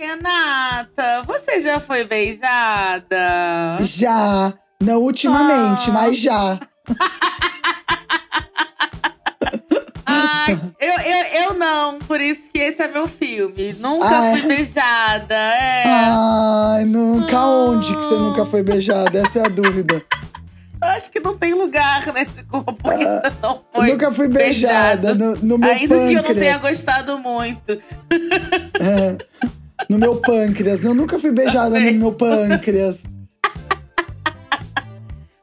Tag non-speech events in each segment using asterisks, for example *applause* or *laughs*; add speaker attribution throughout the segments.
Speaker 1: Renata, você já foi beijada?
Speaker 2: Já. Não ultimamente,
Speaker 1: Ah.
Speaker 2: mas já. *laughs*
Speaker 1: Ai, eu, eu, eu não, por isso que esse é meu filme. Nunca
Speaker 2: Ah,
Speaker 1: fui beijada, é.
Speaker 2: Ai, nunca.
Speaker 1: Ah.
Speaker 2: Onde que você nunca foi beijada? Essa é a dúvida.
Speaker 1: Eu Acho que não tem lugar nesse corpo que ainda não foi.
Speaker 2: nunca fui beijada no, no meu
Speaker 1: Ainda que eu não tenha
Speaker 2: pâncreas.
Speaker 1: gostado muito.
Speaker 2: É, *laughs* no meu pâncreas. Eu nunca fui beijada no meu pâncreas.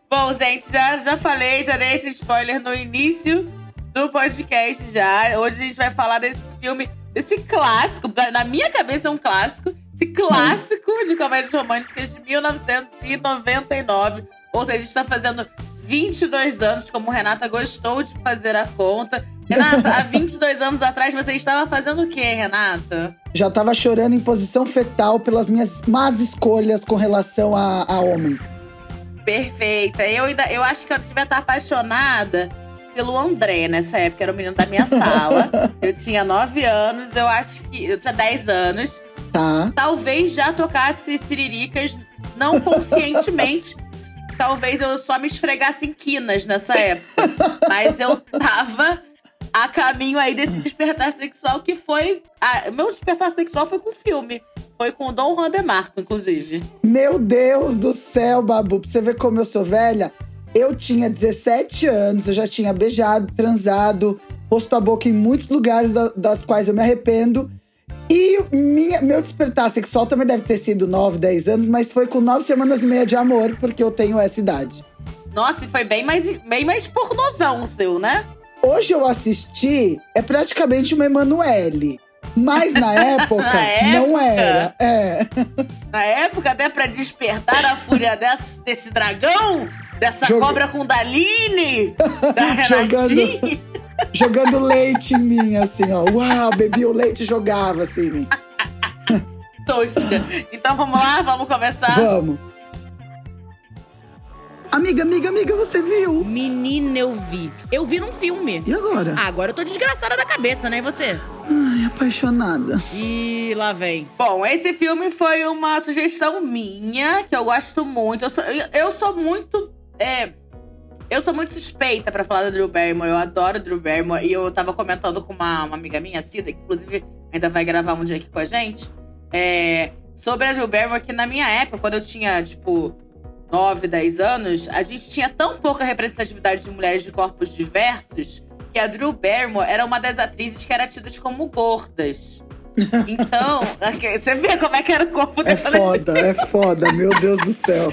Speaker 1: Bom, gente, já, já falei, já dei esse spoiler no início do podcast já. Hoje a gente vai falar desse filme, desse clássico, na minha cabeça é um clássico, esse clássico de comédias românticas de 1999. Ou seja, a gente tá fazendo 22 anos, como Renata gostou de fazer a conta. Renata, há 22 anos atrás você estava fazendo o quê, Renata?
Speaker 2: Já tava chorando em posição fetal pelas minhas más escolhas com relação a, a homens.
Speaker 1: Perfeita. Eu ainda, eu acho que eu devia estar apaixonada pelo André nessa época, era o menino da minha *laughs* sala. Eu tinha 9 anos, eu acho que. Eu tinha 10 anos.
Speaker 2: Tá?
Speaker 1: Talvez já tocasse siriricas, não conscientemente. *laughs* Talvez eu só me esfregasse em quinas nessa época. *laughs* Mas eu tava a caminho aí desse despertar sexual que foi. ah, meu despertar sexual foi com o filme. Foi com o Dom Juan de Marco, inclusive.
Speaker 2: Meu Deus do céu, Babu. Pra você ver como eu sou velha. Eu tinha 17 anos, eu já tinha beijado, transado, posto a boca em muitos lugares da- das quais eu me arrependo. E minha, meu despertar sexual também deve ter sido 9, 10 anos, mas foi com 9 semanas e meia de amor, porque eu tenho essa idade.
Speaker 1: Nossa, e foi bem mais, bem mais pornozão o seu, né?
Speaker 2: Hoje eu assisti, é praticamente uma Emanuele. Mas na *laughs* época,
Speaker 1: Na
Speaker 2: não
Speaker 1: época?
Speaker 2: era. É.
Speaker 1: Na época, até pra despertar a fúria desse, desse dragão, dessa
Speaker 2: Joga-
Speaker 1: cobra Kundalini, da *laughs*
Speaker 2: Jogando-
Speaker 1: Renatinha.
Speaker 2: Jogando leite em mim, assim, ó. Uau, bebia o leite e jogava assim em mim. *laughs*
Speaker 1: tosca. Então vamos lá, vamos começar.
Speaker 2: Vamos. Amiga, amiga, amiga, você viu?
Speaker 3: Menina, eu vi. Eu vi num filme.
Speaker 2: E agora?
Speaker 3: Ah, agora eu tô desgraçada da cabeça, né? E você?
Speaker 2: Ai, apaixonada.
Speaker 3: Ih, lá vem.
Speaker 1: Bom, esse filme foi uma sugestão minha, que eu gosto muito. Eu sou, eu sou muito. é, eu sou muito suspeita pra falar do Drew Barrymore. Eu adoro Drew Barrymore. E eu tava comentando com uma, uma amiga minha, Cida, que inclusive ainda vai gravar um dia aqui com a gente. é, sobre a Drew Barrymore, que na minha época, quando eu tinha, tipo, 9, 10 anos, a gente tinha tão pouca representatividade de mulheres de corpos diversos que a Drew Barrymore era uma das atrizes que era tidas como gordas. Então, você vê como é que era o corpo
Speaker 2: É
Speaker 1: dela.
Speaker 2: foda, é foda, meu Deus do céu.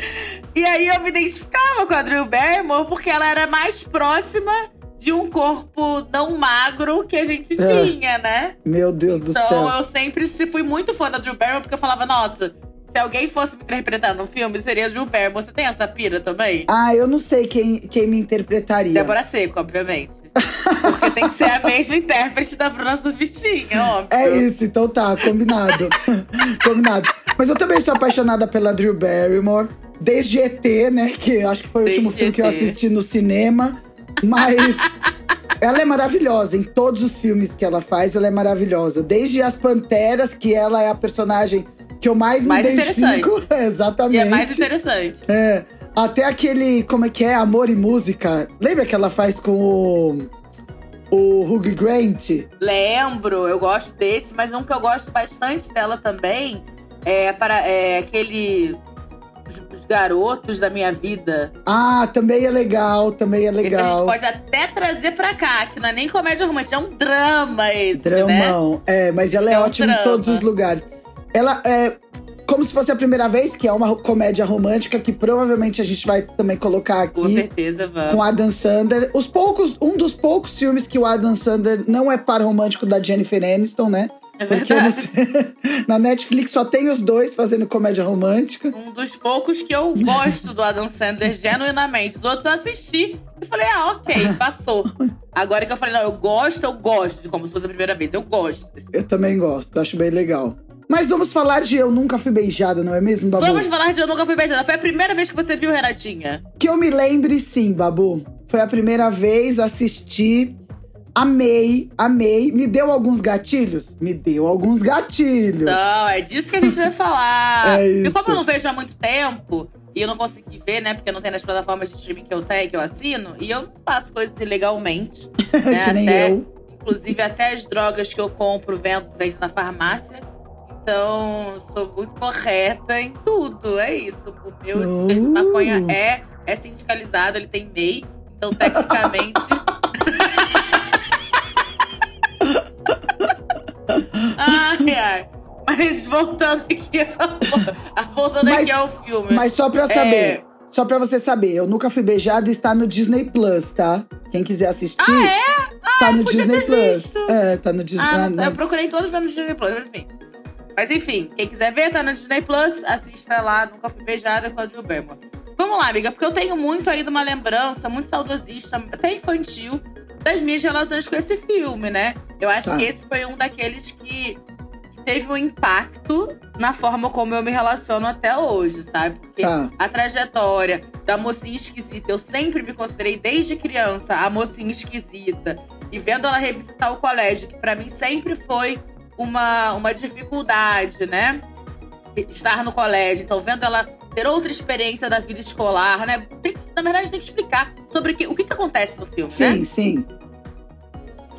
Speaker 1: E aí eu me identificava com a Drew Barrymore porque ela era mais próxima de um corpo não magro que a gente
Speaker 2: É.
Speaker 1: tinha, né?
Speaker 2: Meu Deus do
Speaker 1: Então
Speaker 2: céu.
Speaker 1: eu sempre se- fui muito fã da Drew Barrymore porque eu falava, nossa, se alguém fosse me interpretar no filme, seria a Drew Barrymore. Você tem essa pira também?
Speaker 2: Ah, eu não sei quem, quem me interpretaria.
Speaker 1: Débora Seco, obviamente. Porque tem que ser a mesma intérprete da Bruna Surfistinha, óbvio.
Speaker 2: É isso, então tá, combinado. *laughs* combinado. Mas eu também sou apaixonada pela Drew Barrymore. Desde ET, né? Que acho que foi o
Speaker 1: Desde
Speaker 2: último filme que eu
Speaker 1: ET.
Speaker 2: assisti no cinema. Mas *laughs* ela é maravilhosa. Em todos os filmes que ela faz, ela é maravilhosa. Desde As Panteras, que ela é a personagem que eu mais me
Speaker 1: Mais
Speaker 2: identifico. *laughs*
Speaker 1: E
Speaker 2: Exatamente.
Speaker 1: é mais interessante.
Speaker 2: É, até aquele, como é que é? Amor e Música. Lembra que ela faz com o, o Hugh Grant?
Speaker 1: Lembro, eu gosto desse, mas um que eu gosto bastante dela também é, para, é aquele. Os, os garotos da minha vida.
Speaker 2: Ah, também é legal, também é
Speaker 1: Esse a gente
Speaker 2: legal.
Speaker 1: pode até trazer pra cá, que não é nem comédia romântica, é um drama esse, né?
Speaker 2: Dramão. É, mas ela é,
Speaker 1: É um
Speaker 2: ótima em todos os lugares. Ela é como se fosse a primeira vez, que é uma comédia romântica que provavelmente a gente vai também colocar
Speaker 1: Com
Speaker 2: aqui.
Speaker 1: certeza, vamos.
Speaker 2: Com Adam Sandler. Os poucos, um dos poucos filmes que o Adam Sandler não é par romântico da Jennifer Aniston, né?
Speaker 1: É verdade.
Speaker 2: sei- *laughs* na Netflix só tem os dois fazendo comédia romântica.
Speaker 1: Um dos poucos que eu gosto do Adam Sandler genuinamente. Os outros eu assisti e falei, ah, ok, passou. Agora que eu falei, não, eu gosto, eu gosto de como se fosse a primeira vez. Eu gosto.
Speaker 2: Eu também gosto, acho bem legal. Mas vamos falar de Eu Nunca Fui Beijada, não é mesmo, Babu?
Speaker 1: Vamos falar de Eu Nunca Fui Beijada. Foi a primeira vez que você viu Renatinha?
Speaker 2: Que eu me lembre, sim, Babu. Foi a primeira vez assisti Amei, amei. Me deu alguns gatilhos? Me deu alguns gatilhos.
Speaker 1: Não, é disso que a gente vai falar. *laughs*
Speaker 2: É
Speaker 1: E
Speaker 2: isso.
Speaker 1: como eu não vejo há muito tempo, e eu não consegui ver, né? Porque não tem nas plataformas de streaming que eu tenho, que eu assino, e eu não faço coisas ilegalmente. *laughs* né,
Speaker 2: que nem
Speaker 1: até,
Speaker 2: eu.
Speaker 1: Inclusive, até as drogas que eu compro vendo, vendo na farmácia. Então, sou muito correta em tudo. É isso. O meu
Speaker 2: Uh.
Speaker 1: de maconha é, é sindicalizado, ele tem MEI. Então, tecnicamente. ai, *laughs* ai. Mas voltando aqui, ao- voltando
Speaker 2: Mas-
Speaker 1: aqui ao filme.
Speaker 2: Mas só pra
Speaker 1: É.
Speaker 2: saber, só pra você saber, eu nunca fui beijada está no Disney Plus, tá? Quem quiser assistir,
Speaker 1: Ah, é?
Speaker 2: tá no Disney Plus.
Speaker 1: visto.
Speaker 2: É, tá no Disney.
Speaker 1: Ah,
Speaker 2: na-
Speaker 1: não,
Speaker 2: na-
Speaker 1: eu procurei todos menos no Disney Plus, mas enfim. Mas enfim, quem quiser ver, tá no Disney Plus, assista lá, Nunca Fui Beijada com a Drew Barrymore. Vamos lá, amiga, porque eu tenho muito ainda uma lembrança, muito saudosista, até infantil, das minhas relações com esse filme, né? Eu acho
Speaker 2: Tá.
Speaker 1: que esse foi um daqueles que teve um impacto na forma como eu me relaciono até hoje, sabe? Porque
Speaker 2: Tá.
Speaker 1: a trajetória da mocinha esquisita, eu sempre me considerei desde criança a mocinha esquisita. E vendo ela revisitar o colégio, que pra mim sempre foi uma, uma dificuldade, né? Estar no colégio. Então, vendo ela ter outra experiência da vida escolar, né? Tem na verdade, tem que explicar sobre o que, o que, que acontece no filme, né?
Speaker 2: Sim, sim.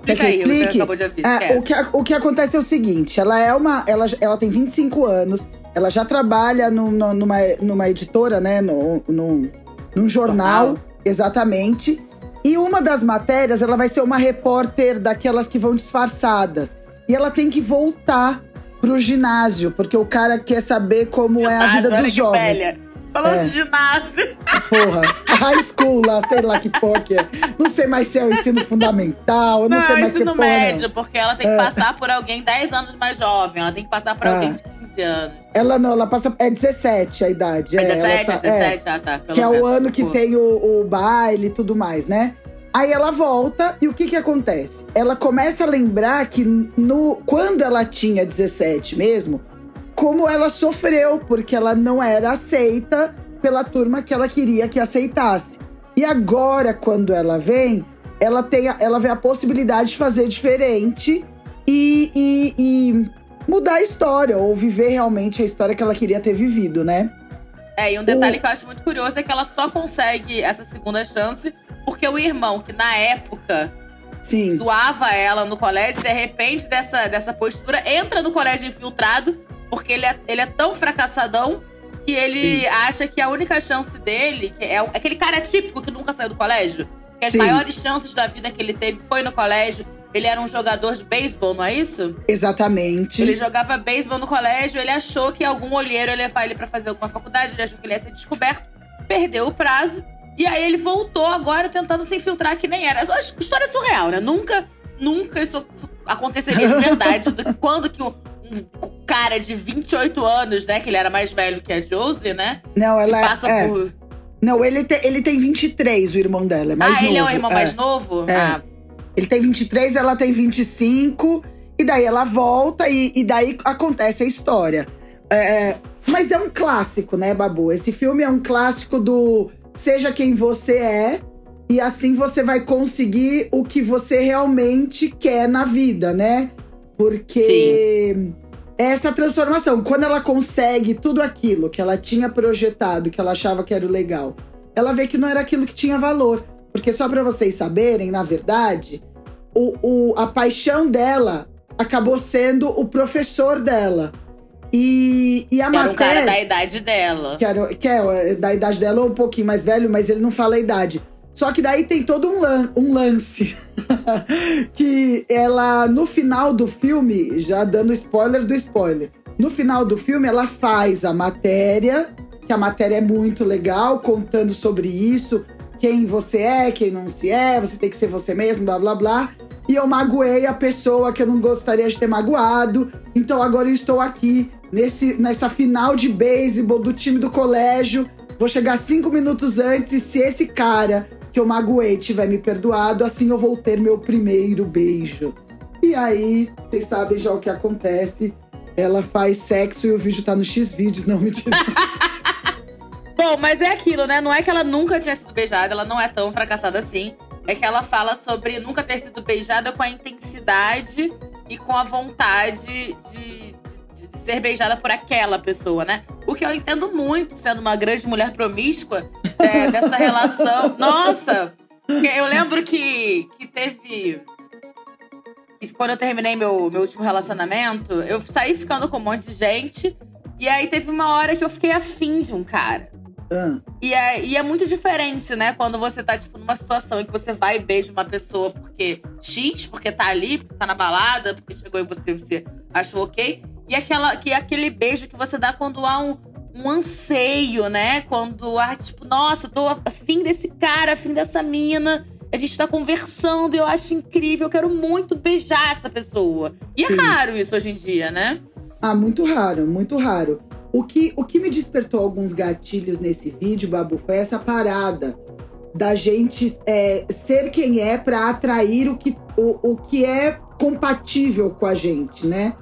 Speaker 2: Quer que eu explique?
Speaker 1: acabou de ouvir.
Speaker 2: É, o, que, o que acontece é o seguinte: ela é uma. Ela, ela tem 25 anos, ela já trabalha no- no- numa, numa editora, né? No, no, num jornal,
Speaker 1: Jornal.
Speaker 2: exatamente. E uma das matérias, ela vai ser uma repórter daquelas que vão disfarçadas. E ela tem que voltar pro ginásio, porque o cara quer saber como é a
Speaker 1: Ginásio,
Speaker 2: vida dos jovens.
Speaker 1: velha. Falando
Speaker 2: É.
Speaker 1: de ginásio.
Speaker 2: Porra, high school lá, sei lá que porra que é. Não sei mais se é o ensino fundamental, eu não, sei mais que
Speaker 1: ensino
Speaker 2: porra. não.
Speaker 1: médio, porque ela tem que
Speaker 2: É.
Speaker 1: passar por alguém 10 anos mais jovem. Ela tem que passar por
Speaker 2: Ah.
Speaker 1: alguém de 15 anos.
Speaker 2: Ela não, ela passa. É 17 a idade.
Speaker 1: É
Speaker 2: é,
Speaker 1: 17,
Speaker 2: ela tá-
Speaker 1: é 17, ah tá.
Speaker 2: Que é o ano que
Speaker 1: Pô.
Speaker 2: tem o, o baile e tudo mais, né? Aí ela volta e o que que acontece? Ela começa a lembrar que no, quando ela tinha 17 mesmo, como ela sofreu, porque ela não era aceita pela turma que ela queria que aceitasse. E agora, quando ela vem, ela, tem a, ela vê a possibilidade de fazer diferente e, e- e mudar a história, ou viver realmente a história que ela queria ter vivido, né?
Speaker 1: É, e um detalhe que eu acho muito curioso é que ela só consegue essa segunda chance porque o irmão, que na época
Speaker 2: Sim.
Speaker 1: zoava ela no colégio, se arrepende dessa, dessa postura, entra no colégio infiltrado, porque ele é, ele é tão fracassadão que ele
Speaker 2: Sim.
Speaker 1: acha que a única chance dele, que é aquele cara típico que nunca saiu do colégio, que as
Speaker 2: Sim.
Speaker 1: maiores chances da vida que ele teve foi no colégio. Ele era um jogador de beisebol, não é isso?
Speaker 2: Exatamente.
Speaker 1: Ele jogava beisebol no colégio, ele achou que algum olheiro ia levar ele pra fazer alguma faculdade, ele achou que ele ia ser descoberto, perdeu o prazo. E aí ele voltou agora tentando se infiltrar que nem era. Essa história é surreal, né? Nunca, nunca isso, aconteceria de verdade. *laughs* Quando que um, um cara de 28 anos, né? Que ele era mais velho que a Josie, né?
Speaker 2: Não, ela
Speaker 1: passa
Speaker 2: é.
Speaker 1: por.
Speaker 2: Não, ele, te- ele tem 23, o irmão dela. É mais
Speaker 1: ah,
Speaker 2: novo.
Speaker 1: ele é o irmão
Speaker 2: é.
Speaker 1: mais novo?
Speaker 2: É.
Speaker 1: Ah,
Speaker 2: Ele tem 23, ela tem 25. E daí ela volta e, e daí acontece a história. É, mas é um clássico, né, Babu? Esse filme é um clássico do seja quem você é. E assim você vai conseguir o que você realmente quer na vida, né? Porque é essa transformação, quando ela consegue tudo aquilo que ela tinha projetado, que ela achava que era o legal, ela vê que não era aquilo que tinha valor. Porque só pra vocês saberem, na verdade, o, o- a paixão dela acabou sendo o professor dela. E, e a
Speaker 1: era um
Speaker 2: matéria.
Speaker 1: cara da idade dela.
Speaker 2: Que, era, que é da idade dela ou um pouquinho mais velho, mas ele não fala a idade. Só que daí tem todo um, lan- um lance. *laughs* que ela, no final do filme, já dando spoiler do spoiler. No final do filme, ela faz a matéria, que a matéria é muito legal, contando sobre isso. Quem você é, quem não se é, você tem que ser você mesmo, blá blá blá. E eu magoei a pessoa que eu não gostaria de ter magoado. Então agora eu estou aqui nesse, nessa final de beisebol do time do colégio. Vou chegar cinco minutos antes e se esse cara que eu magoei tiver me perdoado, assim eu vou ter meu primeiro beijo. E aí, vocês sabem já o que acontece. Ela faz sexo e o vídeo tá no X vídeos, não mentira. *laughs* *laughs*
Speaker 1: Bom, mas é aquilo, né? Não é que ela nunca tinha sido beijada, ela não é tão fracassada assim. é que ela fala sobre nunca ter sido beijada com a intensidade e com a vontade de, de, de ser beijada por aquela pessoa, né? O que eu entendo muito, sendo uma grande mulher promíscua, é, *laughs* dessa relação. Nossa! Eu lembro que, que teve. Quando eu terminei meu, meu último relacionamento, eu saí ficando com um monte de gente. E aí teve uma hora que eu fiquei afim de um cara.
Speaker 2: Ah,
Speaker 1: E é, e é muito diferente, né? Quando você tá, tipo, numa situação em que você vai e beija uma pessoa porque X, porque tá ali, porque tá na balada, porque chegou e você, você achou ok. E aquela, que é aquele beijo que você dá quando há um, um anseio, né? Quando há, tipo, nossa, eu tô afim desse cara, afim dessa mina. A gente tá conversando eu acho incrível, eu quero muito beijar essa pessoa. E é
Speaker 2: Sim.
Speaker 1: raro isso hoje em dia, né?
Speaker 2: Ah, muito raro, muito raro. O que, o que me despertou alguns gatilhos nesse vídeo, Babu, foi essa parada da gente é, ser quem é pra atrair o que, o, o que é compatível com a gente, né?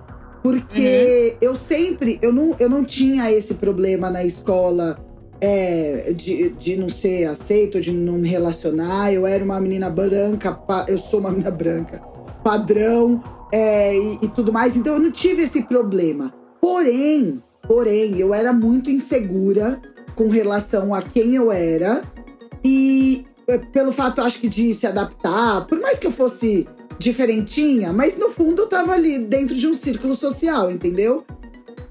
Speaker 2: Porque eu sempre, eu não, eu não tinha esse problema na escola é, de, de não ser aceito, de não me relacionar. Eu era uma menina branca, eu sou uma *laughs* menina branca, padrão, é, e, e tudo mais. Então eu não tive esse problema. Porém, porém, eu era muito insegura com relação a quem eu era. E eh, pelo fato, acho que, de se adaptar, por mais que eu fosse diferentinha, mas no fundo eu tava ali dentro de um círculo social, entendeu?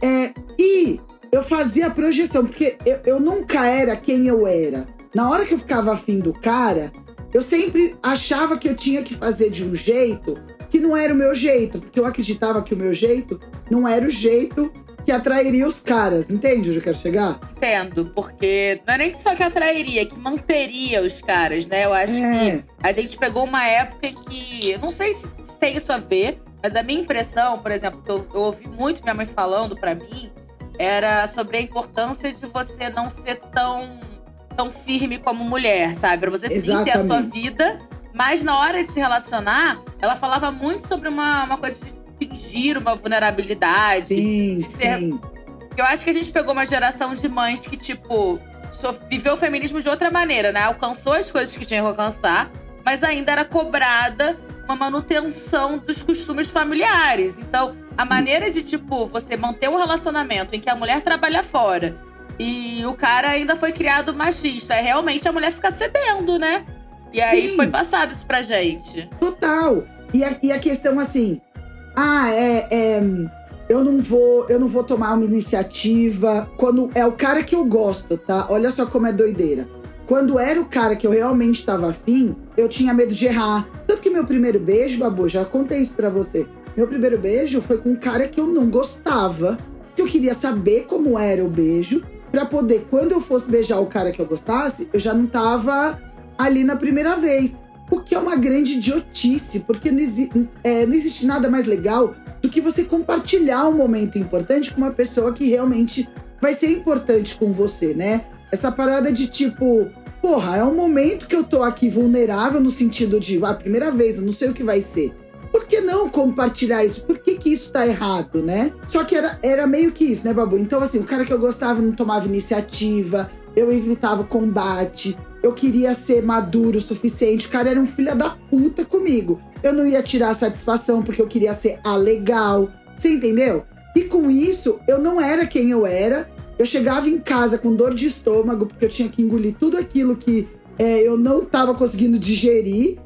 Speaker 2: É, e eu fazia projeção, porque eu, eu nunca era quem eu era. Na hora que eu ficava afim do cara, eu sempre achava que eu tinha que fazer de um jeito que não era o meu jeito, porque eu acreditava que o meu jeito não era o jeito que atrairia os caras. Entende onde eu quero chegar?
Speaker 1: Entendo, porque não é nem só que atrairia, que manteria os caras, né? Eu acho
Speaker 2: É.
Speaker 1: que a gente pegou uma época que. Não sei se tem isso a ver, mas a minha impressão, por exemplo, que eu, eu ouvi muito minha mãe falando pra mim, era sobre a importância de você não ser tão, tão firme como mulher, sabe? Pra você sim ter a sua vida, mas na hora de se relacionar, ela falava muito sobre uma, uma coisa de fingir uma vulnerabilidade.
Speaker 2: Sim,
Speaker 1: de ser-
Speaker 2: sim.
Speaker 1: Eu acho que a gente pegou uma geração de mães que, tipo, viveu o feminismo de outra maneira, né? Alcançou as coisas que tinha que alcançar, mas ainda era cobrada uma manutenção dos costumes familiares. Então, a maneira de, tipo, você manter um relacionamento em que a mulher trabalha fora e o cara ainda foi criado machista, é realmente a mulher ficar cedendo, né? E aí
Speaker 2: Sim.
Speaker 1: foi passado isso pra gente.
Speaker 2: Total. E a, e a questão assim, ah, é, é, eu não vou, eu não vou tomar uma iniciativa quando é o cara que eu gosto, tá? Olha só como é doideira. Quando era o cara que eu realmente estava afim, eu tinha medo de errar. Tanto que meu primeiro beijo, Babu, já contei isso pra você. Meu primeiro beijo foi com um cara que eu não gostava, que eu queria saber como era o beijo, pra poder, quando eu fosse beijar o cara que eu gostasse, eu já não tava ali na primeira vez. O que é uma grande idiotice, porque não, exi- é, não existe nada mais legal do que você compartilhar um momento importante com uma pessoa que realmente vai ser importante com você, né? Essa parada de tipo, porra, é um momento que eu tô aqui vulnerável no sentido de, ah, primeira vez, eu não sei o que vai ser. Por que não compartilhar isso? Por que, que isso tá errado, né? Só que era, era meio que isso, né, Babu? Então, assim, o cara que eu gostava não tomava iniciativa, eu evitava combate, eu queria ser maduro o suficiente. O cara era um filho da puta comigo. Eu não ia tirar satisfação porque eu queria ser a legal. Você entendeu? E com isso, eu não era quem eu era. Eu chegava em casa com dor de estômago porque eu tinha que engolir tudo aquilo que é, eu não tava conseguindo digerir.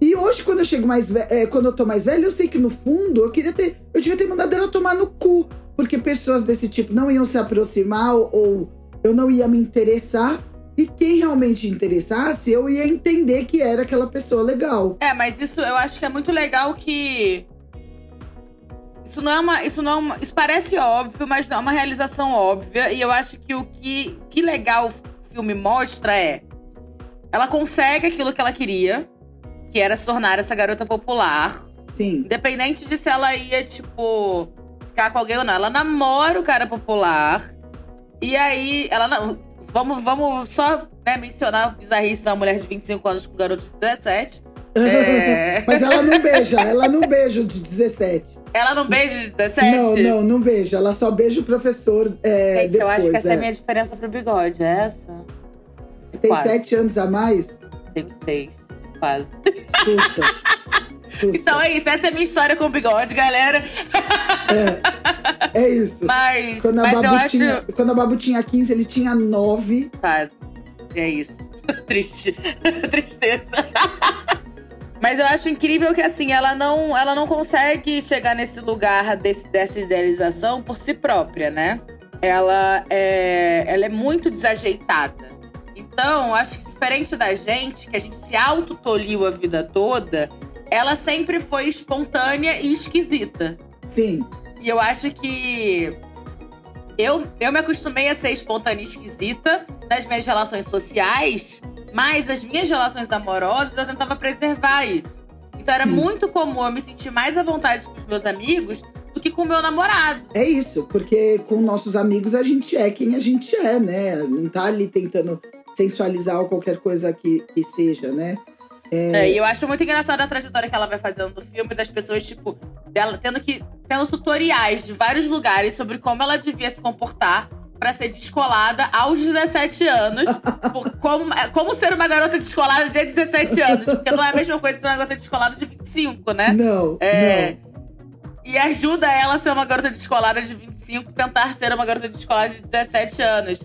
Speaker 2: E hoje, quando eu chego mais é, quando eu tô mais velha, eu sei que no fundo eu queria ter. Eu devia ter mandado ela tomar no cu. Porque pessoas desse tipo não iam se aproximar ou, ou eu não ia me interessar. E quem realmente interessasse, eu ia entender que era aquela pessoa legal.
Speaker 1: É, mas isso eu acho que é muito legal que. Isso não é uma. Isso não é uma. Isso parece óbvio, mas não é uma realização óbvia. E eu acho que o que, que legal o filme mostra é. Ela consegue aquilo que ela queria, que era se tornar essa garota popular.
Speaker 2: Sim.
Speaker 1: Independente de se ela ia, tipo, ficar com alguém ou não. Ela namora o cara popular. E aí, ela não. Vamos, vamos só né, mencionar a bizarrice da mulher de 25 anos com um garoto de 17. É. *laughs*
Speaker 2: Mas ela não beija, ela não beija o de 17.
Speaker 1: Ela não beija de 17?
Speaker 2: Não, não, não beija. Ela só beija o professor é,
Speaker 1: Gente,
Speaker 2: depois.
Speaker 1: eu acho que essa é.
Speaker 2: é.
Speaker 1: a minha diferença pro bigode. É essa?
Speaker 2: Tem
Speaker 1: quase.
Speaker 2: sete anos a mais?
Speaker 1: Tenho seis. quase.
Speaker 2: Sussa. *laughs*
Speaker 1: Então é isso, essa é a minha história com bigode, galera.
Speaker 2: É, é isso.
Speaker 1: Mas,
Speaker 2: Quando a,
Speaker 1: mas eu
Speaker 2: Babu
Speaker 1: acho.
Speaker 2: tinha, quando a Babu tinha 15, ele tinha 9.
Speaker 1: Tá, é isso. *laughs* Triste. *laughs* Tristeza. *laughs* Mas eu acho incrível que, assim, ela não, ela não consegue chegar nesse lugar desse, dessa idealização por si própria, né? Ela é, ela é muito desajeitada. Então, acho que diferente da gente, que a gente se autotoliu a vida toda, ela sempre foi espontânea e esquisita.
Speaker 2: Sim.
Speaker 1: E eu acho que eu, eu me acostumei a ser espontânea e esquisita nas minhas relações sociais, mas as minhas relações amorosas eu tentava preservar isso. Então era
Speaker 2: Sim.
Speaker 1: muito comum eu me sentir mais à vontade com os meus amigos do que com o meu namorado.
Speaker 2: É isso, porque com nossos amigos a gente é quem a gente é, né? Não tá ali tentando sensualizar ou qualquer coisa que, que seja, né?
Speaker 1: É, e eu acho muito engraçada a trajetória que ela vai fazendo no filme, das pessoas, tipo, dela tendo que. tendo tutoriais de vários lugares sobre como ela devia se comportar pra ser descolada aos 17 anos. *laughs* por como, como ser uma garota descolada de 17 anos. Porque não é a mesma coisa ser uma garota descolada de 25, né?
Speaker 2: Não,
Speaker 1: É. E ajuda ela a ser uma garota descolada de 25, tentar ser uma garota descolada de 17 anos.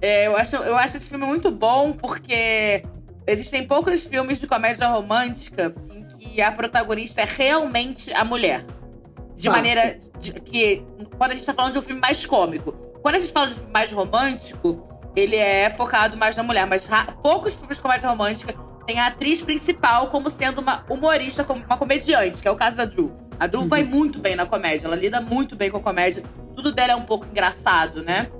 Speaker 1: É, eu, acho, eu acho esse filme muito bom porque existem poucos filmes de comédia romântica em que a protagonista é realmente a mulher. De
Speaker 2: Tá.
Speaker 1: maneira de- que. Quando a gente tá falando de um filme mais cômico. Quando a gente fala de um filme mais romântico, ele é focado mais na mulher. Mas poucos filmes de comédia romântica têm a atriz principal como sendo uma humorista, como uma comediante, que é o caso da Drew. A Drew
Speaker 2: Uhum.
Speaker 1: vai muito bem na comédia, ela lida muito bem com a comédia. Tudo dela é um pouco engraçado, né?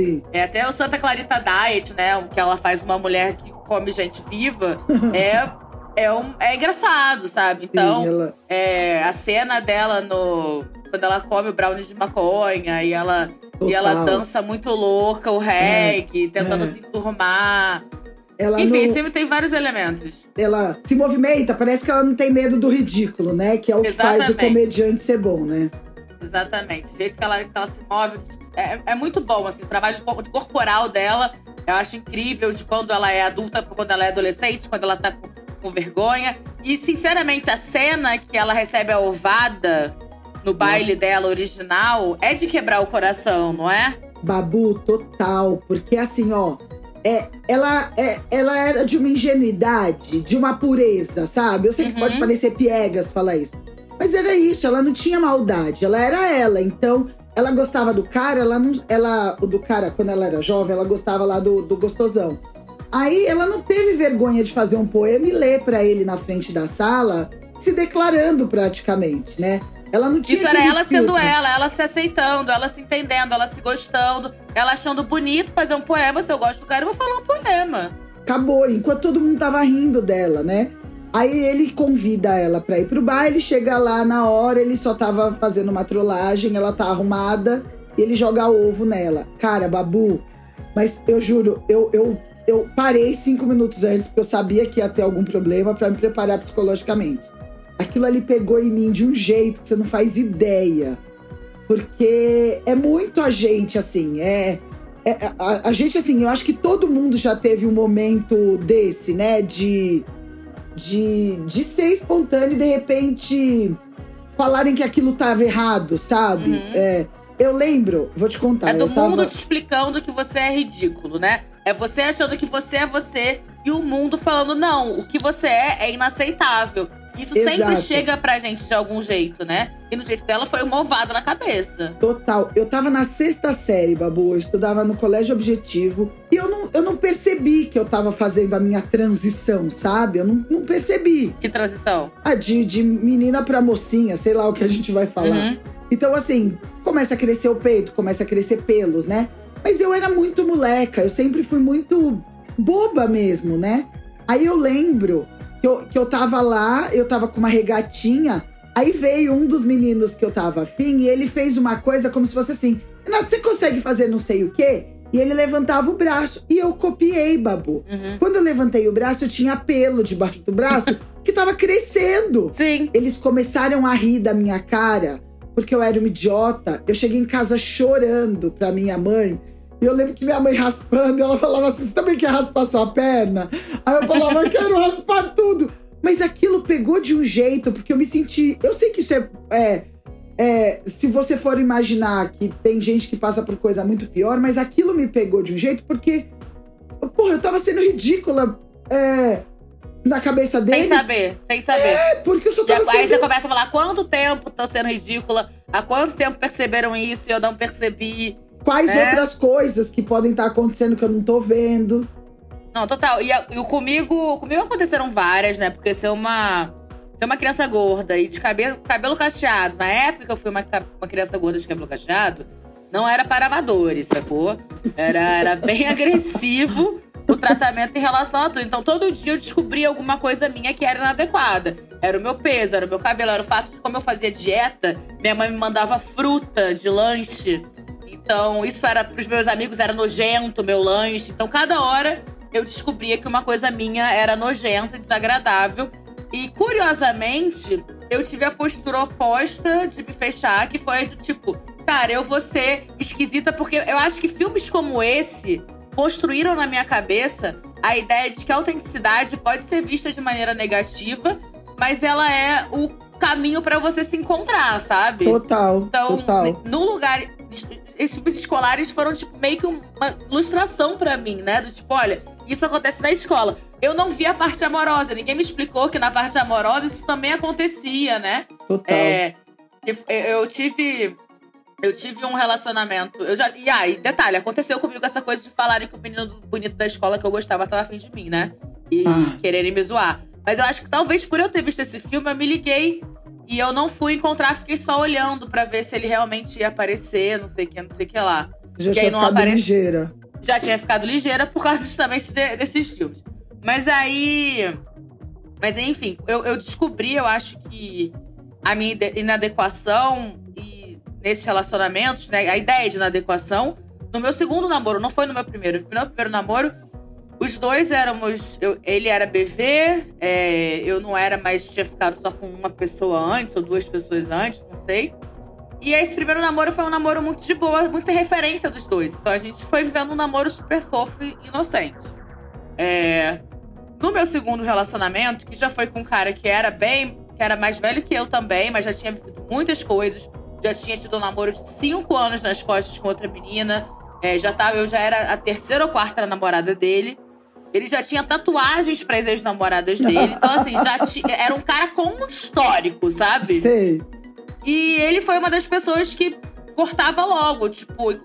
Speaker 2: Sim.
Speaker 1: É até o Santa Clarita Diet, né? Que ela faz uma mulher que come gente viva. *laughs* é, é, um, é engraçado, sabe? Então,
Speaker 2: sim, ela.
Speaker 1: é, a cena dela no. Quando ela come o brownie de maconha e ela, e ela dança muito louca o reggae, tentando
Speaker 2: é.
Speaker 1: se enturmar.
Speaker 2: Ela
Speaker 1: Enfim,
Speaker 2: não-
Speaker 1: filme tem vários elementos.
Speaker 2: ela se movimenta, parece que ela não tem medo do ridículo, né? Que é o que faz o
Speaker 1: Exatamente.
Speaker 2: comediante ser bom, né?
Speaker 1: Exatamente. O jeito que ela, que ela se move. É, é muito bom, assim, o trabalho de cor- de corporal dela. Eu acho incrível de quando ela é adulta, quando ela é adolescente, quando ela tá com, com vergonha. E, sinceramente, a cena que ela recebe a ovada no baile
Speaker 2: Nossa.
Speaker 1: dela original é de quebrar o coração, não é?
Speaker 2: Babu, total. Porque assim, ó. É, ela, é, ela era de uma ingenuidade, de uma pureza, sabe? Eu sei que
Speaker 1: Uhum.
Speaker 2: pode parecer piegas falar isso. Mas era isso, ela não tinha maldade, ela era ela. Então, ela gostava do cara, ela não. Ela, do cara, quando ela era jovem, ela gostava lá do, do gostosão. Aí ela não teve vergonha de fazer um poema e ler pra ele na frente da sala, se declarando praticamente, né? Ela não tinha
Speaker 1: Isso era ela sendo
Speaker 2: filtro.
Speaker 1: ela, ela se aceitando, ela se entendendo, ela se gostando, ela achando bonito fazer um poema. Se eu gosto do cara, eu vou falar um poema.
Speaker 2: acabou, enquanto todo mundo tava rindo dela, né? Aí ele convida ela pra ir pro baile, chega lá na hora, ele só tava fazendo uma trollagem, ela tá arrumada, e ele joga ovo nela. Cara, Babu, mas eu juro, eu, eu, eu parei cinco minutos antes, porque eu sabia que ia ter algum problema pra me preparar psicologicamente. Aquilo ali pegou em mim de um jeito que você não faz ideia. Porque é muito a gente, assim, é. é- a, a gente, assim, eu acho que todo mundo já teve um momento desse, né? De, de, de ser espontâneo e de repente falarem que aquilo tava errado, sabe?
Speaker 1: Uhum.
Speaker 2: É, eu lembro, vou te contar.
Speaker 1: É do
Speaker 2: tava-
Speaker 1: mundo te explicando que você é ridículo, né? É você achando que você é você e o mundo falando, não, o que você é é inaceitável. Isso sempre
Speaker 2: Exato.
Speaker 1: chega pra gente de algum jeito, né? E no jeito dela foi uma ovada na cabeça.
Speaker 2: Total. Eu tava na sexta série, Babu. Eu estudava no colégio objetivo. E eu não, eu não percebi que eu tava fazendo a minha transição, sabe? Eu não, não percebi.
Speaker 1: Que transição.
Speaker 2: Ah, de, de menina pra mocinha, sei lá o que a gente vai falar.
Speaker 1: Uhum.
Speaker 2: Então, assim, começa a crescer o peito, começa a crescer pelos, né? Mas eu era muito moleca, eu sempre fui muito boba mesmo, né? Aí eu lembro que eu, que eu tava lá, eu tava com uma regatinha, aí veio um dos meninos que eu tava afim e ele fez uma coisa como se fosse assim: Renato, você consegue fazer não sei o quê? E ele levantava o braço e eu copiei, babu.
Speaker 1: Uhum.
Speaker 2: Quando eu levantei o braço, eu tinha pelo debaixo do braço *laughs* que tava crescendo.
Speaker 1: Sim.
Speaker 2: Eles começaram a rir da minha cara, porque eu era uma idiota. Eu cheguei em casa chorando pra minha mãe. E eu lembro que minha mãe raspando, ela falava assim: Você também quer raspar sua perna? Aí eu falava: Quero raspar tudo. Mas aquilo pegou de um jeito, porque eu me senti. Eu sei que isso é. é, é, se você for imaginar que tem gente que passa por coisa muito pior, mas aquilo me pegou de um jeito porque. Porra, eu tava sendo ridícula é, na cabeça deles.
Speaker 1: Sem saber, sem saber.
Speaker 2: É, porque eu só tava
Speaker 1: Já- aí
Speaker 2: sendo.
Speaker 1: você começa a falar quanto tempo tô sendo ridícula, há quanto tempo perceberam isso e eu não percebi.
Speaker 2: Quais
Speaker 1: né?
Speaker 2: outras coisas que podem estar acontecendo que eu não tô vendo.
Speaker 1: Não, total. E, e comigo, comigo aconteceram várias, né? Porque ser uma, ser uma criança gorda e de cabelo, cabelo cacheado, na época que eu fui uma, uma criança gorda de cabelo cacheado, não era para amadores, sacou? Era, era bem *laughs* agressivo o tratamento em relação a tudo. Então, todo dia eu descobria alguma coisa minha que era inadequada. Era o meu peso, era o meu cabelo, era o fato de como eu fazia dieta. Minha mãe me mandava fruta de lanche. Então, isso era pros meus amigos, era nojento meu lanche. Então, cada hora eu descobria que uma coisa minha era nojenta e desagradável. E, curiosamente, eu tive a postura oposta de me fechar, que foi do tipo, cara, eu vou ser esquisita, porque eu acho que filmes como esse construíram na minha cabeça a ideia de que a autenticidade pode ser vista de maneira negativa, mas ela é o caminho pra você se encontrar, sabe?
Speaker 2: Total,
Speaker 1: Então,
Speaker 2: total.
Speaker 1: no lugar. Esses filmes escolares foram, tipo, meio que uma ilustração pra mim, né? Do tipo, olha, isso acontece na escola. Eu não vi a parte amorosa. Ninguém me explicou que na parte amorosa isso também acontecia, né?
Speaker 2: Total.
Speaker 1: É, eu- tive. Eu tive um relacionamento. Eu já, e aí, detalhe, aconteceu comigo essa coisa de falarem que o menino bonito da escola que eu gostava tava afim de mim, né? E
Speaker 2: Ah.
Speaker 1: quererem me zoar. Mas eu acho que talvez por eu ter visto esse filme, eu me liguei e eu não fui encontrar, fiquei só olhando pra ver se ele realmente ia aparecer, não sei o que, não sei o que lá.
Speaker 2: Você já tinha ficado ligeira.
Speaker 1: Já tinha ficado ligeira por causa justamente de- desses filmes. Mas aí. Mas enfim, eu, eu descobri, eu acho que a minha inadequação e nesses relacionamentos, né? A ideia de inadequação, no meu segundo namoro, não foi no meu primeiro. No meu primeiro namoro, os dois éramos. eu- ele era BV, é, eu não era, mas tinha ficado só com uma pessoa antes, ou duas pessoas antes, não sei. E esse primeiro namoro foi um namoro muito de boa, muito sem referência dos dois. Então a gente foi vivendo um namoro super fofo e inocente. É, No meu segundo relacionamento, que já foi com um cara que era bem. que era mais velho que eu também, mas já tinha vivido muitas coisas. Já tinha tido um namoro de cinco anos nas costas com outra menina. É, já tava, eu já era a terceira ou quarta namorada dele. Ele já tinha tatuagens para as ex-namoradas dele. Então, assim, já ti- era um cara com um histórico, sabe?
Speaker 2: Sei.
Speaker 1: E ele foi uma das pessoas que cortava logo, tipo, e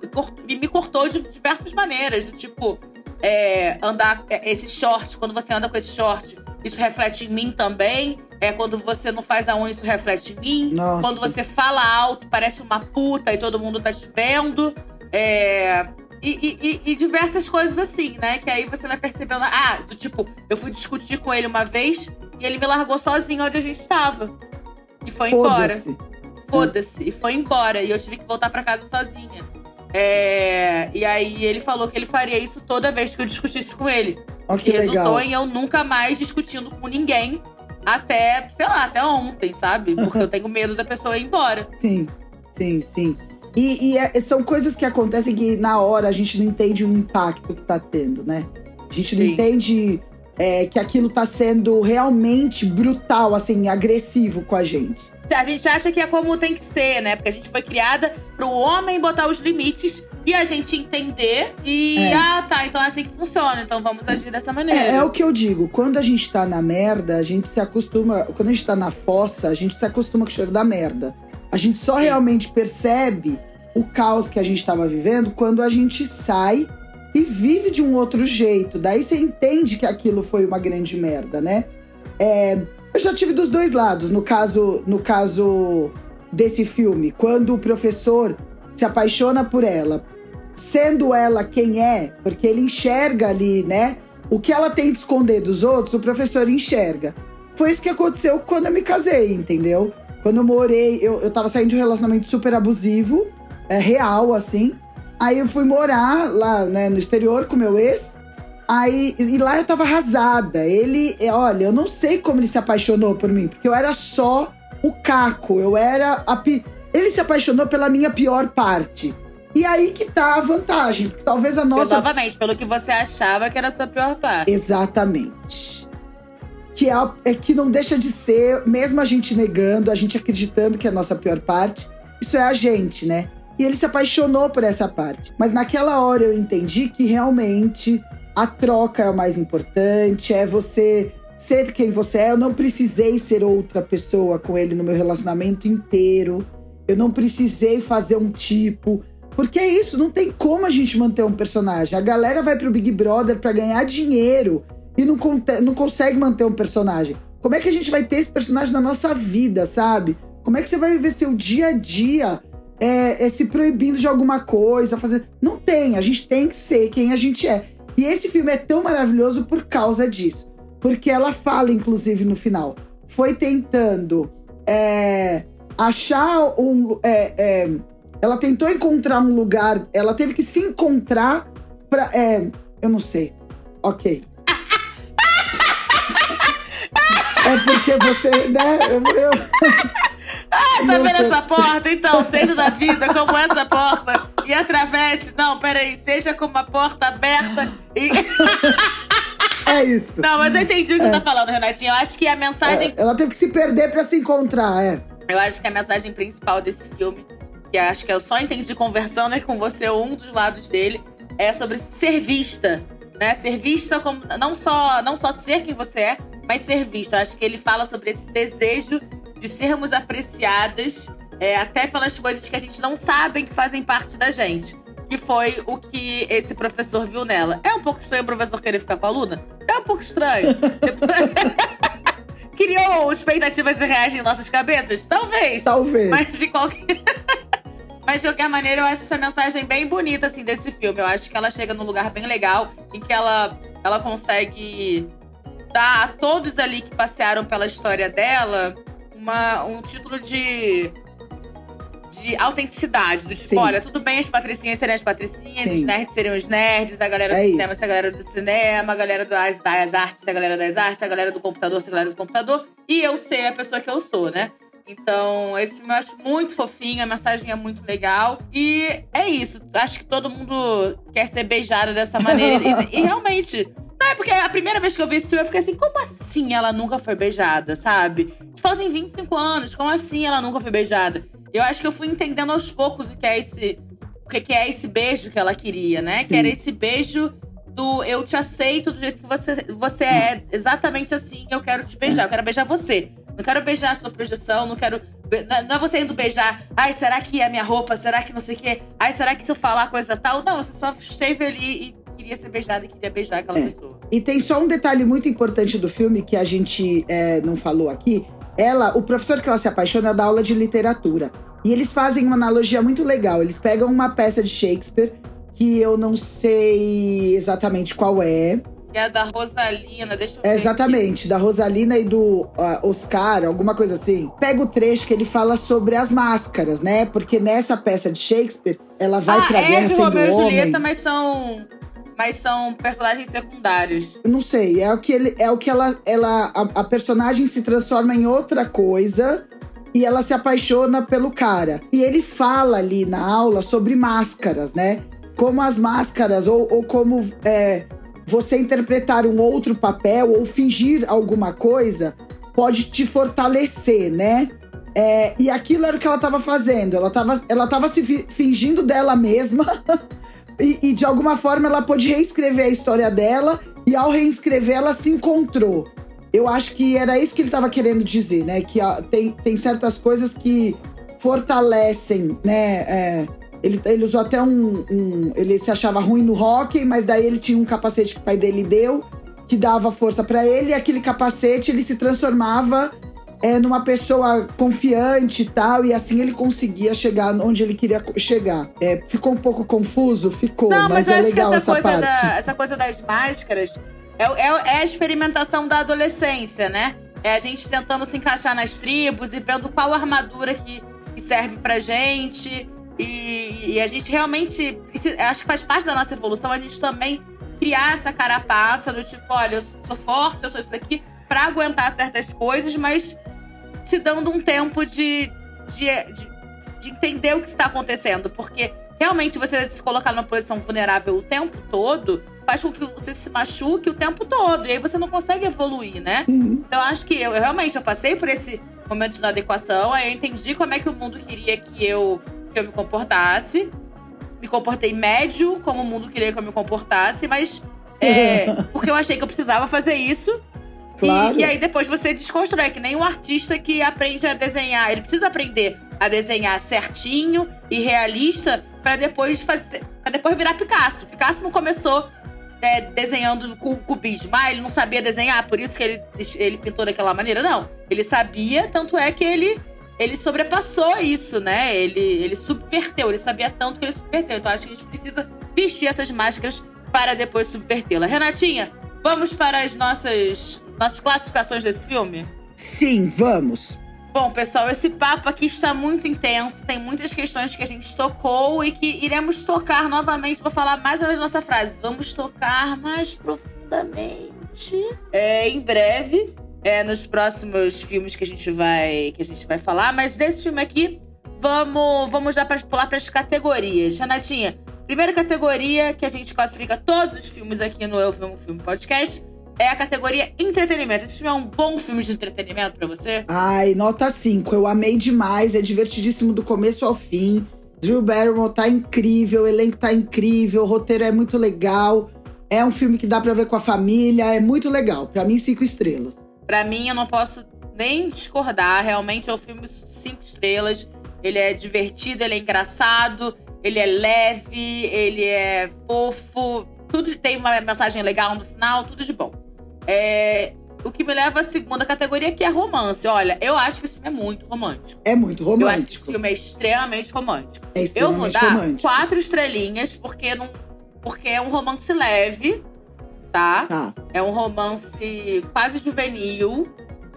Speaker 1: e me cortou de diversas maneiras. Do tipo, é, andar é, esse short, quando você anda com esse short, isso reflete em mim também. É, quando você não faz a unha, isso reflete em mim.
Speaker 2: Nossa.
Speaker 1: Quando você fala alto, parece uma puta e todo mundo tá te vendo. É, e, e- e- diversas coisas assim, né? Que aí você vai percebendo. Ah, do tipo, eu fui discutir com ele uma vez e ele me largou sozinho onde a gente tava. E foi embora.
Speaker 2: Foda-se.
Speaker 1: E foi embora. E eu tive que voltar pra casa sozinha. É, E aí ele falou que ele faria isso toda vez que eu discutisse com ele.
Speaker 2: Ó,
Speaker 1: Que
Speaker 2: que
Speaker 1: resultou
Speaker 2: legal.
Speaker 1: em eu nunca mais discutindo com ninguém. Até, sei lá, até ontem, sabe? Porque eu tenho medo da pessoa ir embora.
Speaker 2: Sim, sim, sim. E, e é- são coisas que acontecem que na hora a gente não entende o impacto que tá tendo, né? A gente não
Speaker 1: Sim.
Speaker 2: entende é, que aquilo tá sendo realmente brutal, assim, agressivo com a gente.
Speaker 1: A gente acha que é como tem que ser, né? Porque a gente foi criada pro homem botar os limites e a gente entender e.
Speaker 2: É.
Speaker 1: Ah, tá, então é assim que funciona. Então vamos agir dessa maneira.
Speaker 2: É, é o que eu digo, quando a gente tá na merda, a gente se acostuma. Quando a gente tá na fossa, a gente se acostuma com o cheiro da merda. A gente só realmente percebe o caos que a gente tava vivendo quando a gente sai e vive de um outro jeito. Daí você entende que aquilo foi uma grande merda, né? É, eu já tive dos dois lados. No caso, no caso desse filme, quando o professor se apaixona por ela, sendo ela quem é, porque ele enxerga ali, né? O que ela tem de esconder dos outros, o professor enxerga. Foi isso que aconteceu quando eu me casei, entendeu? Quando eu morei, eu, eu tava saindo de um relacionamento super abusivo, é, real, assim. Aí eu fui morar lá né, no exterior com meu ex. Aí, e lá eu tava arrasada. Ele, é, olha, eu não sei como ele se apaixonou por mim, porque eu era só o caco, eu era a pi... Ele se apaixonou pela minha pior parte. E aí que tá a vantagem, talvez a nossa
Speaker 1: Novamente, pelo que você achava que era a sua pior parte.
Speaker 2: Exatamente. Que, é, é que não deixa de ser, mesmo a gente negando, a gente acreditando que é a nossa pior parte, isso é a gente, né? E ele se apaixonou por essa parte. Mas naquela hora eu entendi que realmente a troca é o mais importante, é você ser quem você é. Eu não precisei ser outra pessoa com ele no meu relacionamento inteiro. Eu não precisei fazer um tipo. Porque é isso, não tem como a gente manter um personagem. A galera vai pro Big Brother para ganhar dinheiro e não, não consegue manter um personagem. Como é que a gente vai ter esse personagem na nossa vida, sabe? Como é que você vai viver seu dia a dia é, é, se proibindo de alguma coisa, fazer. Não tem, a gente tem que ser quem a gente é. E esse filme é tão maravilhoso por causa disso. Porque ela fala, inclusive, no final. Foi tentando é, achar um. É, é, ela tentou encontrar um lugar. Ela teve que se encontrar pra. É, eu não sei. Ok. É porque você, né? Eu, eu... *laughs*
Speaker 1: Ah, tá vendo essa porta? Então, seja da vida como essa porta e atravesse. Não, peraí, seja como a porta aberta e. *laughs*
Speaker 2: É isso.
Speaker 1: Não, mas eu entendi o que é. você tá falando, Renatinho. Eu acho que a mensagem.
Speaker 2: É, ela teve que se perder pra se encontrar, é.
Speaker 1: Eu acho que a mensagem principal desse filme, que acho que eu só entendi conversando né, *laughs* com você, um dos lados dele, é sobre ser vista. Né? Ser vista como. Não só, não só ser quem você é, mas ser vista. Eu acho que ele fala sobre esse desejo de sermos apreciadas é, até pelas coisas que a gente não sabe que fazem parte da gente. Que foi o que esse professor viu nela. É um pouco estranho o professor querer ficar com a aluna? É um pouco estranho. *laughs* Criou expectativas irreais em nossas cabeças? Talvez.
Speaker 2: Talvez.
Speaker 1: Mas de qualquer. *laughs* Mas de qualquer maneira, eu acho essa mensagem bem bonita, assim, desse filme. Eu acho que ela chega num lugar bem legal, em que ela, ela consegue dar a todos ali que passearam pela história dela uma, um título de de autenticidade. Do tipo, Sim. olha, tudo bem as patricinhas serem as patricinhas, Sim. os nerds seriam os nerds, a galera é do cinema ser a galera do cinema, a galera das, das artes ser a galera das artes, a galera do computador ser a galera do computador. E eu ser a pessoa que eu sou, né? Então, esse filme eu acho muito fofinho, a mensagem é muito legal. E é isso. Acho que todo mundo quer ser beijado dessa maneira. e, e *laughs* realmente, é, porque a primeira vez que eu vi esse filme, eu fiquei assim, como assim ela nunca foi beijada, sabe? Tipo, ela tem 25 anos, como assim ela nunca foi beijada? Eu acho que eu fui entendendo aos poucos o que é esse. O que é esse beijo que ela queria, né? Sim. Que era esse beijo do eu te aceito do jeito que você, você é, exatamente assim, eu quero te beijar, eu quero beijar você. Não quero beijar a sua projeção, não quero. Não é você indo beijar. Ai, será que é a minha roupa? Será que não sei o quê? Ai, será que se eu falar coisa tal? Não, você só esteve ali e queria ser beijada e queria beijar aquela é. pessoa.
Speaker 2: E tem só um detalhe muito importante do filme que a gente é, não falou aqui. Ela, o professor que ela se apaixona é da aula de literatura. E eles fazem uma analogia muito legal. Eles pegam uma peça de Shakespeare, que eu não sei exatamente qual é.
Speaker 1: Que é da Rosalina, deixa eu ver. É
Speaker 2: exatamente,
Speaker 1: aqui.
Speaker 2: da Rosalina e do uh, Oscar, alguma coisa assim. Pega o trecho que ele fala sobre as máscaras, né? Porque nessa peça de Shakespeare, ela vai
Speaker 1: ah,
Speaker 2: pra
Speaker 1: é
Speaker 2: guerra
Speaker 1: de
Speaker 2: sendo
Speaker 1: Romeu e Julieta,
Speaker 2: homem.
Speaker 1: mas são mas são personagens secundários.
Speaker 2: Não sei, é o que ele, é o que ela, ela a, a, personagem se transforma em outra coisa e ela se apaixona pelo cara. E ele fala ali na aula sobre máscaras, né? Como as máscaras ou, ou como é, você interpretar um outro papel ou fingir alguma coisa pode te fortalecer, né? É, e aquilo era o que ela estava fazendo. Ela estava ela tava se fingindo dela mesma *laughs* E, e, de alguma forma ela pôde reescrever a história dela e ao reescrever ela se encontrou. Eu acho que era isso que ele estava querendo dizer, né? Que tem, tem certas coisas que fortalecem, né? É, ele, ele usou até um, um, Ele se achava ruim no hockey, mas daí ele tinha um capacete que o pai dele deu, que dava força para ele, e aquele capacete ele se transformava é, numa pessoa confiante e tal, e assim ele conseguia chegar onde ele queria chegar. É, ficou um pouco confuso? Ficou,
Speaker 1: Não,
Speaker 2: mas,
Speaker 1: mas é
Speaker 2: legal
Speaker 1: essa,
Speaker 2: essa parte.
Speaker 1: Da, essa coisa das máscaras é, é, é, a experimentação da adolescência, né? É a gente tentando se encaixar nas tribos e vendo qual armadura que, que serve pra gente. E, e, a gente realmente. Acho que faz parte da nossa evolução a gente também criar essa carapaça do tipo: olha, eu sou forte, eu sou isso daqui, pra aguentar certas coisas, mas se dando um tempo de, de, de, de entender o que está acontecendo. Porque realmente você se colocar numa posição vulnerável o tempo todo faz com que você se machuque o tempo todo. E aí você não consegue evoluir, né?
Speaker 2: Sim.
Speaker 1: Então eu acho que eu, eu realmente eu passei por esse momento de inadequação, aí eu entendi como é que o mundo queria que eu, que eu me comportasse. Me comportei médio como o mundo queria que eu me comportasse, mas. *laughs* É, porque eu achei que eu precisava fazer isso. E-
Speaker 2: Claro.
Speaker 1: E, aí depois você desconstrói, que nem um artista que aprende a desenhar. Ele precisa aprender a desenhar certinho e realista para depois fazer. para depois virar Picasso. Picasso não começou é, desenhando com cubismo. Ah, ele não sabia desenhar, por isso que ele, ele pintou daquela maneira. Não. Ele sabia, tanto é que ele. Ele sobrepassou isso, né? Ele, ele subverteu, ele sabia tanto que ele subverteu. Então acho que a gente precisa vestir essas máscaras para depois subvertê-la. Renatinha, vamos para as nossas, nossas classificações desse filme?
Speaker 2: Sim, vamos.
Speaker 1: Bom, pessoal, esse papo aqui está muito intenso. Tem muitas questões que a gente tocou e que iremos tocar novamente. Vou falar mais uma vez nossa frase. Vamos tocar mais profundamente. É, em breve, é, nos próximos filmes que a gente vai que a gente vai falar. Mas desse filme aqui, vamos, vamos já pra, pular para as categorias. Renatinha, primeira categoria que a gente classifica todos os filmes aqui no Eu Filme Filme Podcast é a categoria entretenimento. Esse filme é um bom filme de entretenimento pra você?
Speaker 2: Ai, nota 5. Eu amei demais. É divertidíssimo do começo ao fim. Drew Barrymore tá incrível, o elenco tá incrível, o roteiro é muito legal. É um filme que dá pra ver com a família, é muito legal. Pra mim, cinco estrelas.
Speaker 1: Pra mim, eu não posso nem discordar. Realmente é um filme cinco estrelas. Ele é divertido, ele é engraçado, ele é leve, ele é fofo. Tudo tem uma mensagem legal no final, tudo de bom. É, o que me leva à segunda categoria, que é romance. Olha, eu acho que esse filme é muito romântico.
Speaker 2: É muito
Speaker 1: Eu acho que esse
Speaker 2: romântico.
Speaker 1: filme é extremamente romântico.
Speaker 2: É
Speaker 1: Eu vou
Speaker 2: extremamente
Speaker 1: dar
Speaker 2: romântico.
Speaker 1: quatro estrelinhas, porque, não, porque é um romance leve, tá?
Speaker 2: Tá.
Speaker 1: É um romance quase juvenil.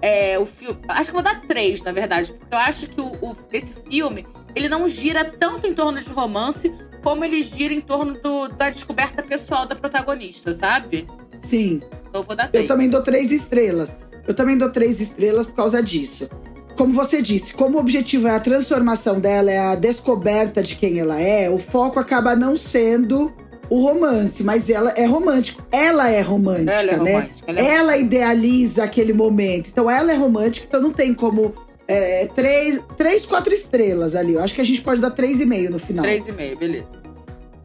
Speaker 1: É, o filme. Acho que vou dar três, na verdade. Porque eu acho que o, o- esse filme ele não gira tanto em torno de romance, como ele gira em torno do- da descoberta pessoal da protagonista, sabe?
Speaker 2: Sim.
Speaker 1: Então eu vou dar três.
Speaker 2: Eu também dou três estrelas. Eu também dou três estrelas por causa disso. Como você disse, como o objetivo é a transformação dela, é a descoberta de quem ela é, o foco acaba não sendo o romance, mas ela é romântico. Ela é romântica,
Speaker 1: Ela é
Speaker 2: né?
Speaker 1: romântica. Ela é
Speaker 2: Ela idealiza aquele momento. Então ela é romântica, então não tem como. é, três, três, quatro estrelas ali. Eu acho que a gente pode dar três e meio no final.
Speaker 1: Três e meio, beleza.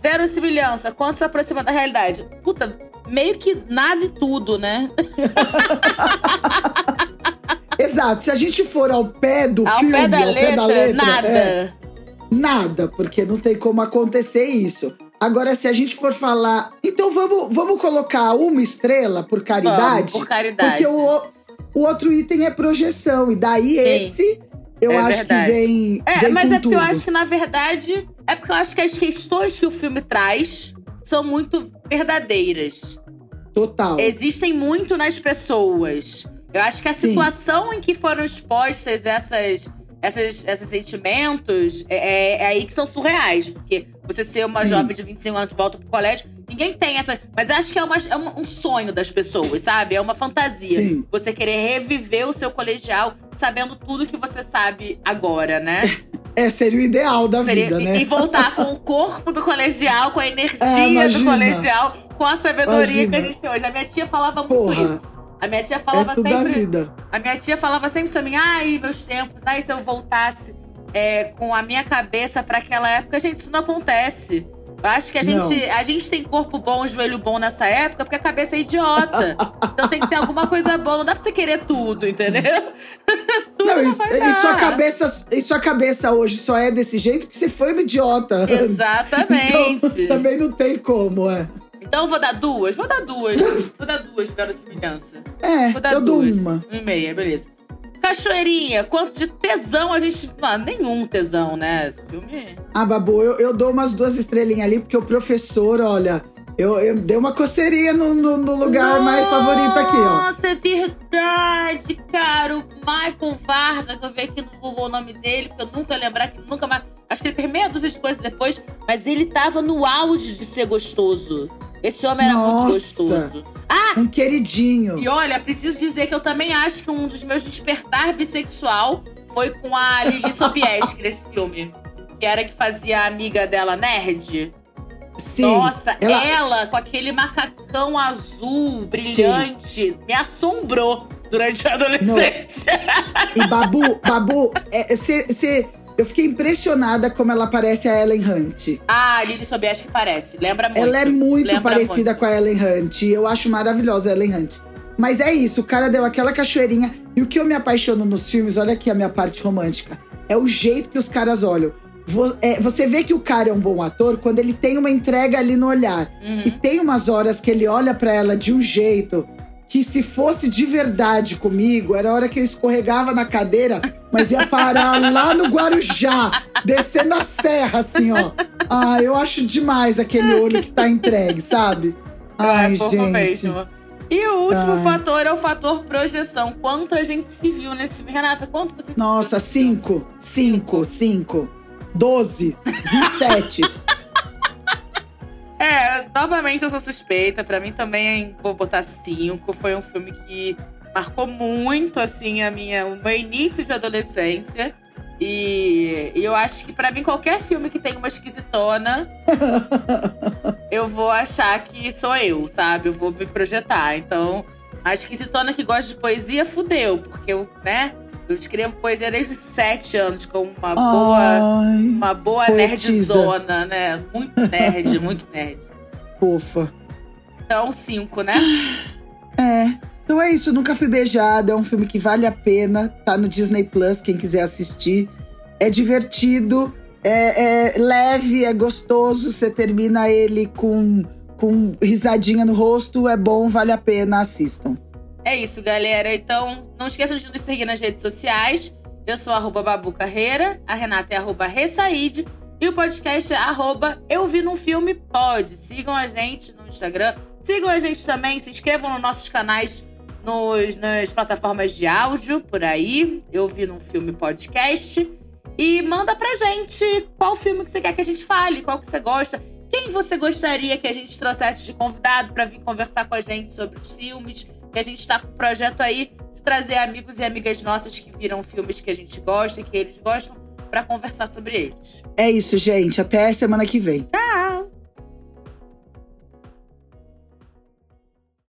Speaker 1: Verossimilhança, quanto se aproxima da realidade? Puta, meio que nada e tudo, né? *laughs*
Speaker 2: Exato. Se a gente for ao pé do
Speaker 1: Ao
Speaker 2: filme,
Speaker 1: pé da
Speaker 2: ao
Speaker 1: letra,
Speaker 2: pé da letra,
Speaker 1: nada.
Speaker 2: é, nada, porque não tem como acontecer isso. Agora, se a gente for falar. Então vamos, vamos colocar uma estrela por caridade?
Speaker 1: Vamos, por caridade.
Speaker 2: Porque o, o outro item é projeção. E daí esse, eu
Speaker 1: É
Speaker 2: acho
Speaker 1: verdade.
Speaker 2: que vem.
Speaker 1: É,
Speaker 2: vem
Speaker 1: mas é porque eu
Speaker 2: tudo.
Speaker 1: acho que, na verdade, é porque eu acho que as questões que o filme traz são muito verdadeiras.
Speaker 2: Total.
Speaker 1: Existem muito nas pessoas. Eu acho que a
Speaker 2: Sim.
Speaker 1: situação em que foram expostas essas, essas, esses sentimentos é, é- é aí que são surreais. Porque você ser uma
Speaker 2: Sim.
Speaker 1: jovem de 25 anos de volta pro colégio, ninguém tem essa. Mas acho que é, uma, é um um sonho das pessoas, sabe? É uma fantasia.
Speaker 2: Sim.
Speaker 1: Você querer reviver o seu colegial sabendo tudo que você sabe agora, né? *laughs*
Speaker 2: É, seria o ideal da
Speaker 1: Seria-
Speaker 2: vida,
Speaker 1: e-
Speaker 2: né?
Speaker 1: E voltar com o *laughs* corpo do colegial, com a energia
Speaker 2: É,
Speaker 1: do colegial, com a sabedoria
Speaker 2: Imagina.
Speaker 1: que a gente tem hoje. A minha tia falava muito
Speaker 2: Porra.
Speaker 1: isso. A minha tia
Speaker 2: É
Speaker 1: falava
Speaker 2: tudo da
Speaker 1: sempre.
Speaker 2: vida.
Speaker 1: A minha tia falava sempre pra mim, ai, meus tempos, ai, se eu voltasse é, com a minha cabeça pra aquela época, gente, isso não acontece. Eu acho que a
Speaker 2: Não.
Speaker 1: gente, a gente tem corpo bom, joelho bom nessa época, porque a cabeça é idiota. *laughs* então tem que ter alguma coisa boa. Não dá pra você querer tudo, entendeu? *laughs* tudo
Speaker 2: Não,
Speaker 1: não
Speaker 2: isso,
Speaker 1: vai
Speaker 2: e sua cabeça, e sua cabeça hoje só é desse jeito porque você foi uma idiota.
Speaker 1: Exatamente.
Speaker 2: Então, *laughs* também não tem como, é.
Speaker 1: Então eu vou dar duas? Vou dar duas. vou dar duas para semelhança.
Speaker 2: É,
Speaker 1: Vou dar
Speaker 2: eu dou
Speaker 1: duas.
Speaker 2: uma.
Speaker 1: Um e meia, beleza. Cachoeirinha, quanto de tesão a gente. Não, nenhum tesão, né? Esse filme.
Speaker 2: Ah, Babu, eu, eu dou umas duas estrelinhas ali, porque o professor, olha, eu, eu dei uma coceirinha no, no- no lugar mais favorito aqui, ó.
Speaker 1: Nossa, é verdade, cara. O Michael Varda, que eu vi aqui no Google o nome dele, porque eu nunca ia lembrar que nunca mais. Acho que ele fez meia dúzia de coisas depois, mas ele tava no auge de ser gostoso. Esse homem era muito
Speaker 2: Nossa.
Speaker 1: gostoso.
Speaker 2: Um queridinho.
Speaker 1: E olha, preciso dizer que eu também acho que um dos meus despertar bissexual foi com a Lili Sobieski nesse filme. que era que fazia a amiga dela nerd.
Speaker 2: Sim.
Speaker 1: Nossa,
Speaker 2: ela-
Speaker 1: ela... com aquele macacão azul brilhante me assombrou durante a adolescência.
Speaker 2: E Babu, Babu, é, cê- cê- eu fiquei impressionada como ela parece a Ellen Hunt.
Speaker 1: Ah, a Lili Sobieski parece. Lembra muito.
Speaker 2: Ela é muito
Speaker 1: Lembra
Speaker 2: parecida com a Ellen Hunt. Eu acho maravilhosa a Ellen Hunt. Mas é isso, o cara deu aquela cachoeirinha. E o que eu me apaixono nos filmes, olha aqui a minha parte romântica, é o jeito que os caras olham. É, você vê que o cara é um bom ator quando ele tem uma entrega ali no olhar.
Speaker 1: Uhum.
Speaker 2: E tem umas horas que ele olha pra ela de um jeito que se fosse de verdade comigo, era a hora que eu escorregava na cadeira, mas ia parar *laughs* lá no Guarujá, descendo a serra, assim, ó. Ah, eu acho demais aquele olho que tá entregue, sabe? Ai,
Speaker 1: é fofo
Speaker 2: gente.
Speaker 1: mesmo. E o último
Speaker 2: Ai.
Speaker 1: fator é o fator projeção. Quanto a gente se viu nesse filme, Renata? Quanto você se
Speaker 2: Nossa,
Speaker 1: viu?
Speaker 2: cinco, cinco, cinco, doze, vinte e sete.
Speaker 1: É, novamente eu sou suspeita. Pra mim também vou botar cinco. Foi um filme que marcou muito, assim, a minha, o meu início de adolescência. E, e eu acho que pra mim qualquer filme que tem uma esquisitona, *laughs* eu vou achar que sou eu, sabe? Eu vou me projetar. Então, a esquisitona que gosta de poesia, fudeu. Porque eu, né? Eu escrevo poesia desde os sete anos, com uma boa
Speaker 2: Ai,
Speaker 1: uma boa
Speaker 2: Poetisa.
Speaker 1: nerdzona, né? Muito *laughs* nerd, muito nerd.
Speaker 2: fofa.
Speaker 1: Então, cinco, né?
Speaker 2: É. Então é isso, Nunca Fui Beijada. É um filme que vale a pena. Tá no Disney Plus, quem quiser assistir. É divertido, é, é leve, é gostoso. Você termina ele com, com risadinha no rosto. É bom, vale a pena, assistam.
Speaker 1: É isso, galera. Então, não esqueçam de nos seguir nas redes sociais. Eu sou arroba Babu Carreira, a Renata é arroba Ressaíde e o podcast é arroba Eu Vi Num Filme Pode. Sigam a gente no Instagram. Sigam a gente também, se inscrevam nos nossos canais nos, nas plataformas de áudio por aí. Eu Vi Num Filme Podcast. E manda pra gente qual filme que você quer que a gente fale, qual que você gosta. Quem você gostaria que a gente trouxesse de convidado pra vir conversar com a gente sobre os filmes? Que a gente tá com um projeto aí de trazer amigos e amigas nossas que viram filmes que a gente gosta e que eles gostam pra conversar sobre eles.
Speaker 2: É isso, gente. Até semana que vem.
Speaker 1: Tchau!